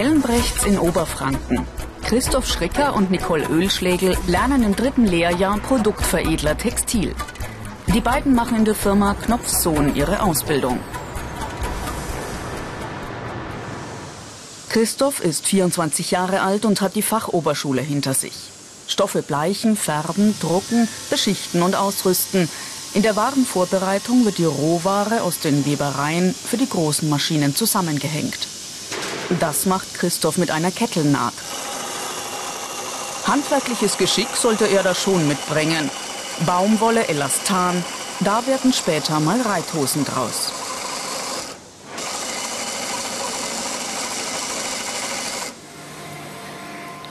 Helmbrechts in Oberfranken. Christoph Schricker und Nicole Ölschlegel lernen im dritten Lehrjahr Produktveredler Textil. Die beiden machen in der Firma Knopfsohn ihre Ausbildung. Christoph ist 24 Jahre alt und hat die Fachoberschule hinter sich. Stoffe bleichen, färben, drucken, beschichten und ausrüsten. In der Warenvorbereitung wird die Rohware aus den Webereien für die großen Maschinen zusammengehängt. Das macht Christoph mit einer Kettelnaht. Handwerkliches Geschick sollte er da schon mitbringen. Baumwolle, Elastan, da werden später mal Reithosen draus.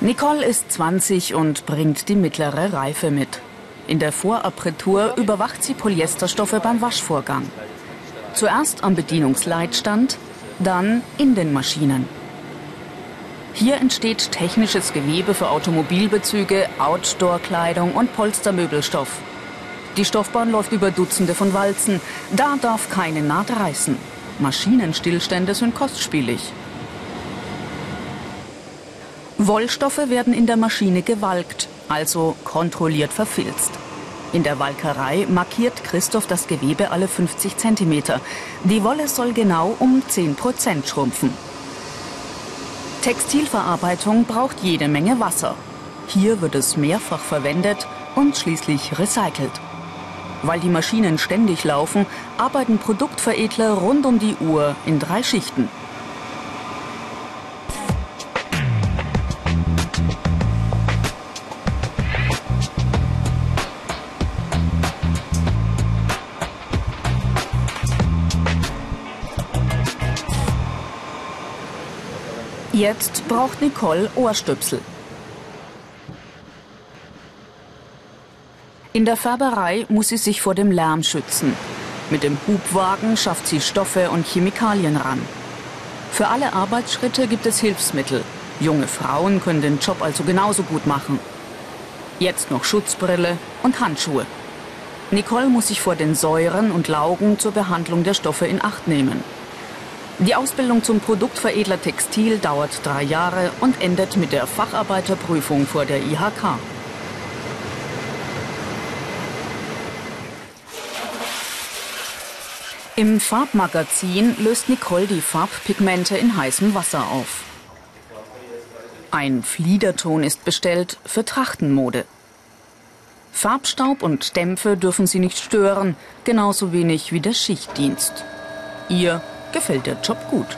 Nicole ist 20 und bringt die mittlere Reife mit. In der Vorapparatur überwacht sie Polyesterstoffe beim Waschvorgang. Zuerst am Bedienungsleitstand, dann in den Maschinen. Hier entsteht technisches Gewebe für Automobilbezüge, Outdoor-Kleidung und Polstermöbelstoff. Die Stoffbahn läuft über Dutzende von Walzen. Da darf keine Naht reißen. Maschinenstillstände sind kostspielig. Wollstoffe werden in der Maschine gewalkt, also kontrolliert verfilzt. In der Walkerei markiert Christoph das Gewebe alle 50 cm. Die Wolle soll genau um 10% schrumpfen. Textilverarbeitung braucht jede Menge Wasser. Hier wird es mehrfach verwendet und schließlich recycelt. Weil die Maschinen ständig laufen, arbeiten Produktveredler rund um die Uhr in drei Schichten. Jetzt braucht Nicole Ohrstöpsel. In der Färberei muss sie sich vor dem Lärm schützen. Mit dem Hubwagen schafft sie Stoffe und Chemikalien ran. Für alle Arbeitsschritte gibt es Hilfsmittel. Junge Frauen können den Job also genauso gut machen. Jetzt noch Schutzbrille und Handschuhe. Nicole muss sich vor den Säuren und Laugen zur Behandlung der Stoffe in Acht nehmen. Die Ausbildung zum Produktveredler Textil dauert drei Jahre und endet mit der Facharbeiterprüfung vor der IHK. Im Farbmagazin löst Nicole die Farbpigmente in heißem Wasser auf. Ein Fliederton ist bestellt für Trachtenmode. Farbstaub und Dämpfe dürfen sie nicht stören, genauso wenig wie der Schichtdienst. Ihr gefällt der Job gut.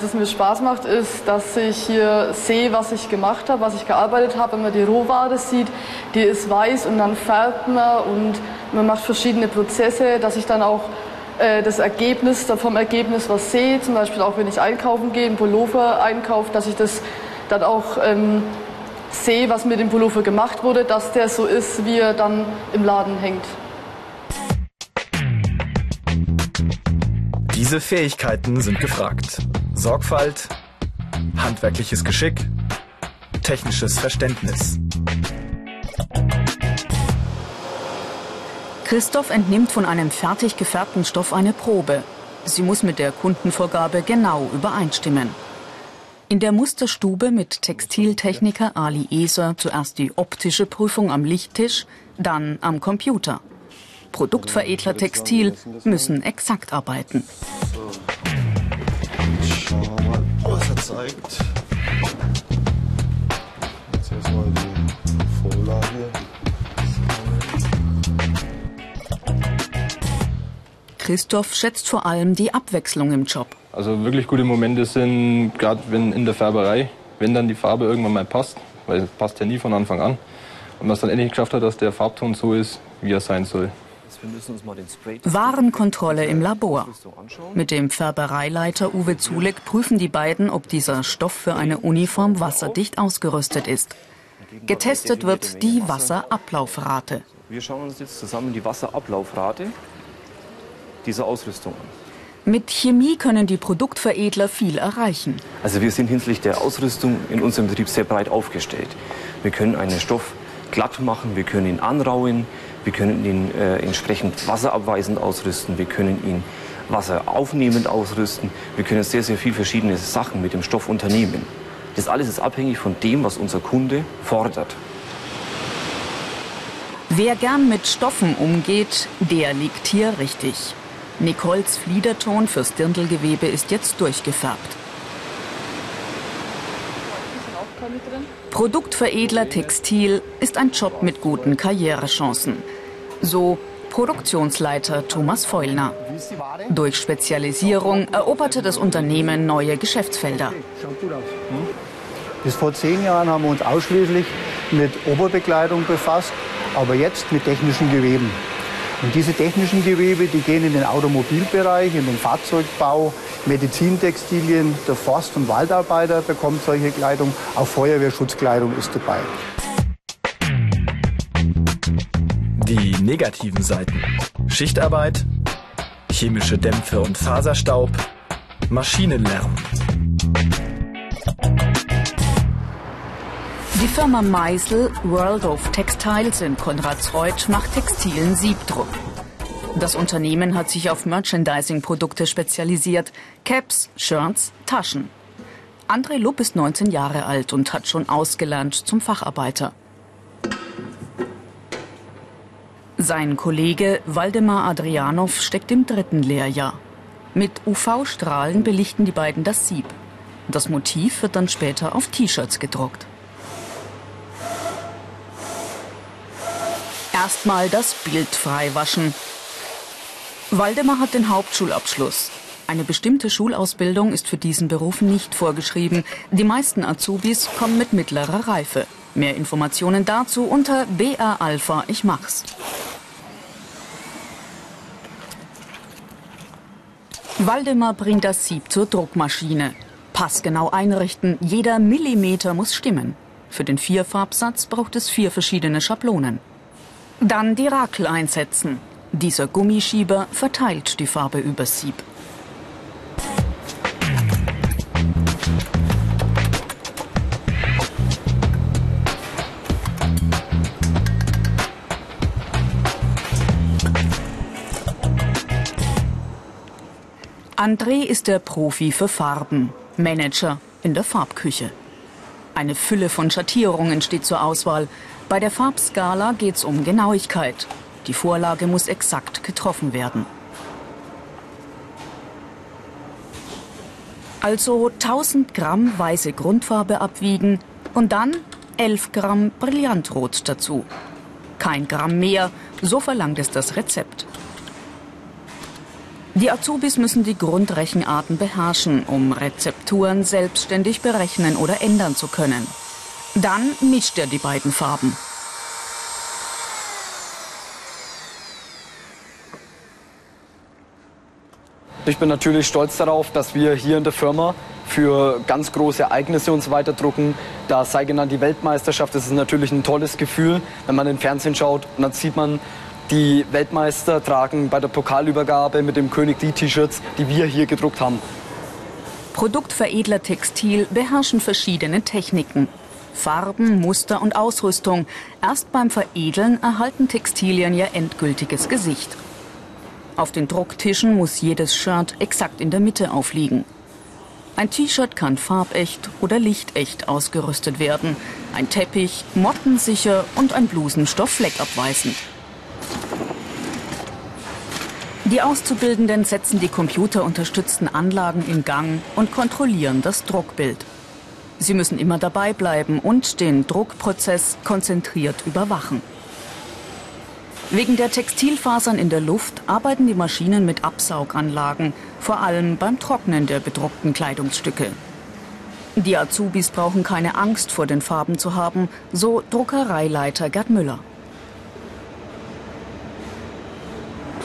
Was mir Spaß macht, ist, dass ich hier sehe, was ich gemacht habe, was ich gearbeitet habe. Wenn man die Rohware sieht, die ist weiß und dann färbt man und man macht verschiedene Prozesse, dass ich dann auch äh, das Ergebnis, vom Ergebnis was sehe. Zum Beispiel auch, wenn ich einkaufen gehe, einen Pullover einkaufe, dass ich das dann auch ähm, sehe, was mit dem Pullover gemacht wurde, dass der so ist, wie er dann im Laden hängt. Diese Fähigkeiten sind gefragt. Sorgfalt, handwerkliches Geschick, technisches Verständnis. Christoph entnimmt von einem fertig gefärbten Stoff eine Probe. Sie muss mit der Kundenvorgabe genau übereinstimmen. In der Musterstube mit Textiltechniker Ali Eser zuerst die optische Prüfung am Lichttisch, dann am Computer. Produktveredler Textil müssen exakt arbeiten. Christoph schätzt vor allem die Abwechslung im Job. Also wirklich gute Momente sind, gerade wenn in der Färberei, wenn dann die Farbe irgendwann mal passt, weil es passt ja nie von Anfang an, und man es dann endlich geschafft hat, dass der Farbton so ist, wie er sein soll. Warenkontrolle im Labor. Mit dem Färbereileiter Uwe Zuleck prüfen die beiden, ob dieser Stoff für eine Uniform wasserdicht ausgerüstet ist. Getestet wird die Wasserablaufrate. Wir schauen uns jetzt zusammen die Wasserablaufrate dieser Ausrüstung an. Mit Chemie können die Produktveredler viel erreichen. Also wir sind hinsichtlich der Ausrüstung in unserem Betrieb sehr breit aufgestellt. Wir können einen Stoff glatt machen, wir können ihn anrauen, wir können ihn äh, entsprechend wasserabweisend ausrüsten, wir können ihn wasseraufnehmend ausrüsten, wir können sehr, sehr viele verschiedene Sachen mit dem Stoff unternehmen. Das alles ist abhängig von dem, was unser Kunde fordert. Wer gern mit Stoffen umgeht, der liegt hier richtig. Nicoles Fliederton fürs Dirndlgewebe ist jetzt durchgefärbt. Produktveredler Textil ist ein Job mit guten Karrierechancen. So Produktionsleiter Thomas Feulner. Durch Spezialisierung eroberte das Unternehmen neue Geschäftsfelder. Bis vor zehn Jahren haben wir uns ausschließlich mit Oberbekleidung befasst, aber jetzt mit technischen Geweben. Und diese technischen Gewebe, die gehen in den Automobilbereich, in den Fahrzeugbau, Medizintextilien, der Forst- und Waldarbeiter bekommt solche Kleidung, auch Feuerwehrschutzkleidung ist dabei. Die negativen Seiten. Schichtarbeit, chemische Dämpfe und Faserstaub, Maschinenlärm. Die Firma Meisel World of Textiles in Konradsreuth macht textilen Siebdruck. Das Unternehmen hat sich auf Merchandising-Produkte spezialisiert. Caps, Shirts, Taschen. André Lupp ist 19 Jahre alt und hat schon ausgelernt zum Facharbeiter. Sein Kollege Waldemar Adrianov steckt im dritten Lehrjahr. Mit UV-Strahlen belichten die beiden das Sieb. Das Motiv wird dann später auf T-Shirts gedruckt. Erstmal das Bild freiwaschen. Waldemar hat den Hauptschulabschluss. Eine bestimmte Schulausbildung ist für diesen Beruf nicht vorgeschrieben. Die meisten Azubis kommen mit mittlerer Reife. Mehr Informationen dazu unter BR Alpha Ich mach's. Waldemar bringt das Sieb zur Druckmaschine. Passgenau einrichten, jeder Millimeter muss stimmen. Für den Vierfarbsatz braucht es vier verschiedene Schablonen. Dann die Rakel einsetzen. Dieser Gummischieber verteilt die Farbe übers Sieb. André ist der Profi für Farben, Manager in der Farbküche. Eine Fülle von Schattierungen steht zur Auswahl. Bei der Farbskala geht es um Genauigkeit. Die Vorlage muss exakt getroffen werden. Also 1000 Gramm weiße Grundfarbe abwiegen und dann 11 Gramm Brillantrot dazu. Kein Gramm mehr, so verlangt es das Rezept. Die Azubis müssen die Grundrechenarten beherrschen, um Rezepturen selbstständig berechnen oder ändern zu können. Dann mischt er die beiden Farben. Ich bin natürlich stolz darauf, dass wir hier in der Firma für ganz große Ereignisse uns weiter drucken. Da sei genannt die Weltmeisterschaft. Das ist natürlich ein tolles Gefühl, wenn man den Fernsehen schaut und dann sieht man, die Weltmeister tragen bei der Pokalübergabe mit dem König die T-Shirts, die wir hier gedruckt haben. Produktveredler Textil beherrschen verschiedene Techniken. Farben, Muster und Ausrüstung. Erst beim Veredeln erhalten Textilien ihr endgültiges Gesicht. Auf den Drucktischen muss jedes Shirt exakt in der Mitte aufliegen. Ein T-Shirt kann farbecht oder lichtecht ausgerüstet werden. Ein Teppich mottensicher und ein Blusenstoff fleckabweisend. Die Auszubildenden setzen die computerunterstützten Anlagen in Gang und kontrollieren das Druckbild. Sie müssen immer dabei bleiben und den Druckprozess konzentriert überwachen. Wegen der Textilfasern in der Luft arbeiten die Maschinen mit Absauganlagen, vor allem beim Trocknen der bedruckten Kleidungsstücke. Die Azubis brauchen keine Angst vor den Farben zu haben, so Druckereileiter Gerd Müller.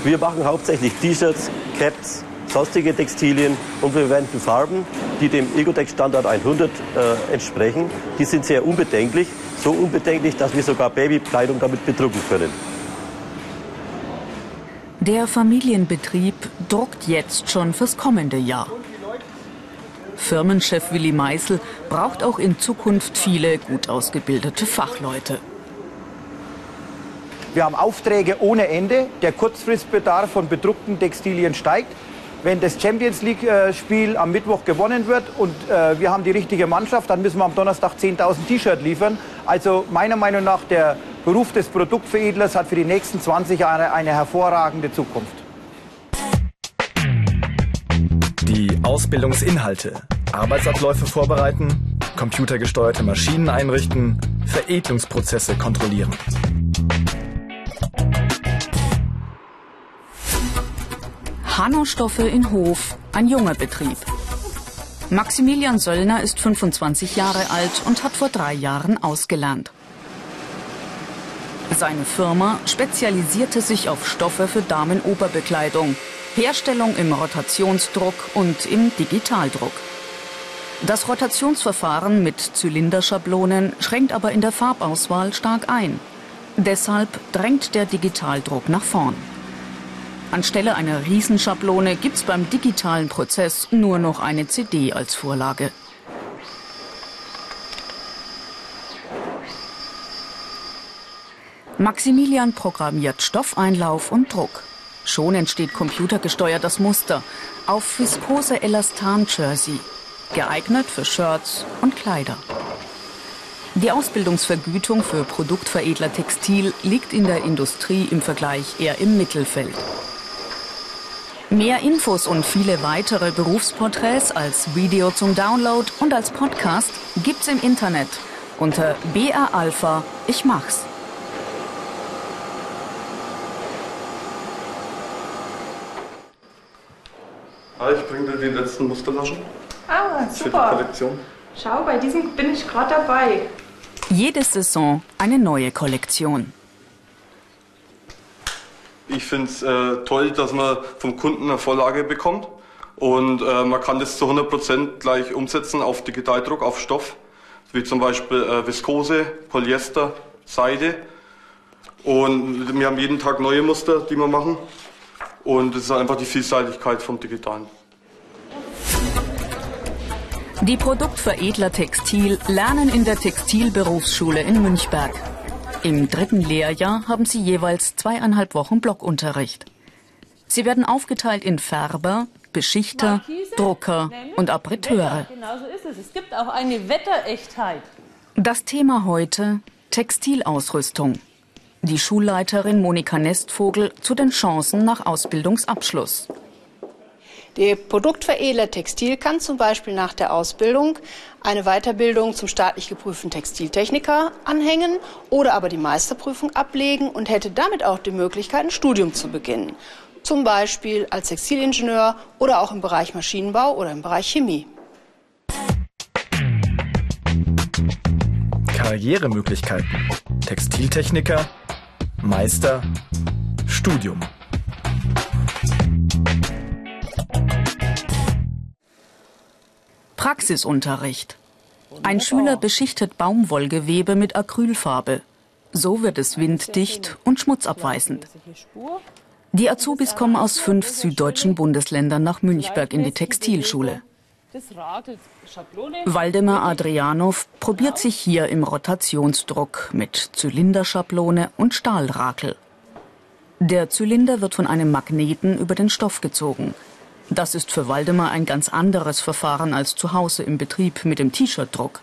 Wir machen hauptsächlich T-Shirts, Caps, sonstige Textilien und wir verwenden Farben, die dem Ecotec-Standard 100 äh, entsprechen. Die sind sehr unbedenklich, so unbedenklich, dass wir sogar Babykleidung damit bedrucken können. Der Familienbetrieb druckt jetzt schon fürs kommende Jahr. Firmenchef Willi Meißel braucht auch in Zukunft viele gut ausgebildete Fachleute. Wir haben Aufträge ohne Ende. Der Kurzfristbedarf von bedruckten Textilien steigt. Wenn das Champions League-Spiel am Mittwoch gewonnen wird und äh, wir haben die richtige Mannschaft, dann müssen wir am Donnerstag 10.000 T-Shirts liefern. Also meiner Meinung nach, der Beruf des Produktveredlers hat für die nächsten 20 Jahre eine hervorragende Zukunft. Die Ausbildungsinhalte, Arbeitsabläufe vorbereiten, computergesteuerte Maschinen einrichten, Veredelungsprozesse kontrollieren. Hanno-Stoffe in Hof, ein junger Betrieb. Maximilian Söllner ist 25 Jahre alt und hat vor drei Jahren ausgelernt. Seine Firma spezialisierte sich auf Stoffe für Damenoberbekleidung, Herstellung im Rotationsdruck und im Digitaldruck. Das Rotationsverfahren mit Zylinderschablonen schränkt aber in der Farbauswahl stark ein. Deshalb drängt der Digitaldruck nach vorn. Anstelle einer Riesenschablone gibt's beim digitalen Prozess nur noch eine CD als Vorlage. Maximilian programmiert Stoffeinlauf und Druck. Schon entsteht computergesteuert das Muster auf viskose Elastan-Jersey, geeignet für Shirts und Kleider. Die Ausbildungsvergütung für Produktveredler Textil liegt in der Industrie im Vergleich eher im Mittelfeld. Mehr Infos und viele weitere Berufsporträts als Video zum Download und als Podcast gibt's im Internet unter BR Alpha Ich mach's. Ah, ich bringe dir die letzten Musterlaschen Ah, für die super. Kollektion. Schau, bei diesem bin ich gerade dabei. Jede Saison eine neue Kollektion. Ich finde es äh, toll, dass man vom Kunden eine Vorlage bekommt und äh, man kann das zu 100% gleich umsetzen auf Digitaldruck, auf Stoff, wie zum Beispiel äh, Viskose, Polyester, Seide. Und wir haben jeden Tag neue Muster, die wir machen. Und es ist einfach die Vielseitigkeit vom Digitalen. Die Produktveredler Textil lernen in der Textilberufsschule in Münchberg. Im dritten Lehrjahr haben sie jeweils zweieinhalb Wochen Blockunterricht. Sie werden aufgeteilt in Färber, Beschichter, Drucker und Abriteure. Genau so ist es. Es gibt auch eine Wetterechtheit. Das Thema heute Textilausrüstung. Die Schulleiterin Monika Nestvogel zu den Chancen nach Ausbildungsabschluss. Der Produktveredler Textil kann zum Beispiel nach der Ausbildung eine Weiterbildung zum staatlich geprüften Textiltechniker anhängen oder aber die Meisterprüfung ablegen und hätte damit auch die Möglichkeit, ein Studium zu beginnen. Zum Beispiel als Textilingenieur oder auch im Bereich Maschinenbau oder im Bereich Chemie. Karrieremöglichkeiten. Textiltechniker, Meister, Studium. Praxisunterricht. Ein Schüler beschichtet Baumwollgewebe mit Acrylfarbe. So wird es winddicht und schmutzabweisend. Die Azubis kommen aus fünf süddeutschen Bundesländern nach Münchberg in die Textilschule. Waldemar Adrianow probiert sich hier im Rotationsdruck mit Zylinderschablone und Stahlrakel. Der Zylinder wird von einem Magneten über den Stoff gezogen. Das ist für Waldemar ein ganz anderes Verfahren als zu Hause im Betrieb mit dem T-Shirt-Druck.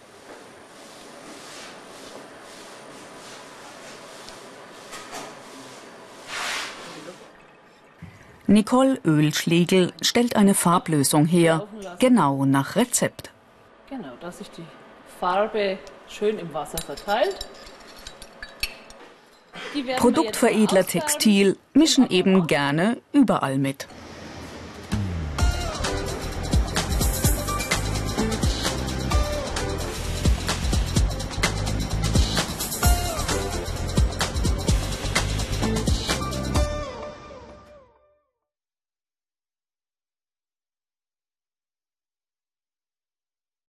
Nicole Ölschlegel stellt eine Farblösung her, genau nach Rezept. Genau, dass sich die Farbe schön im Wasser verteilt. Produktveredler. Textil mischen eben gerne überall mit.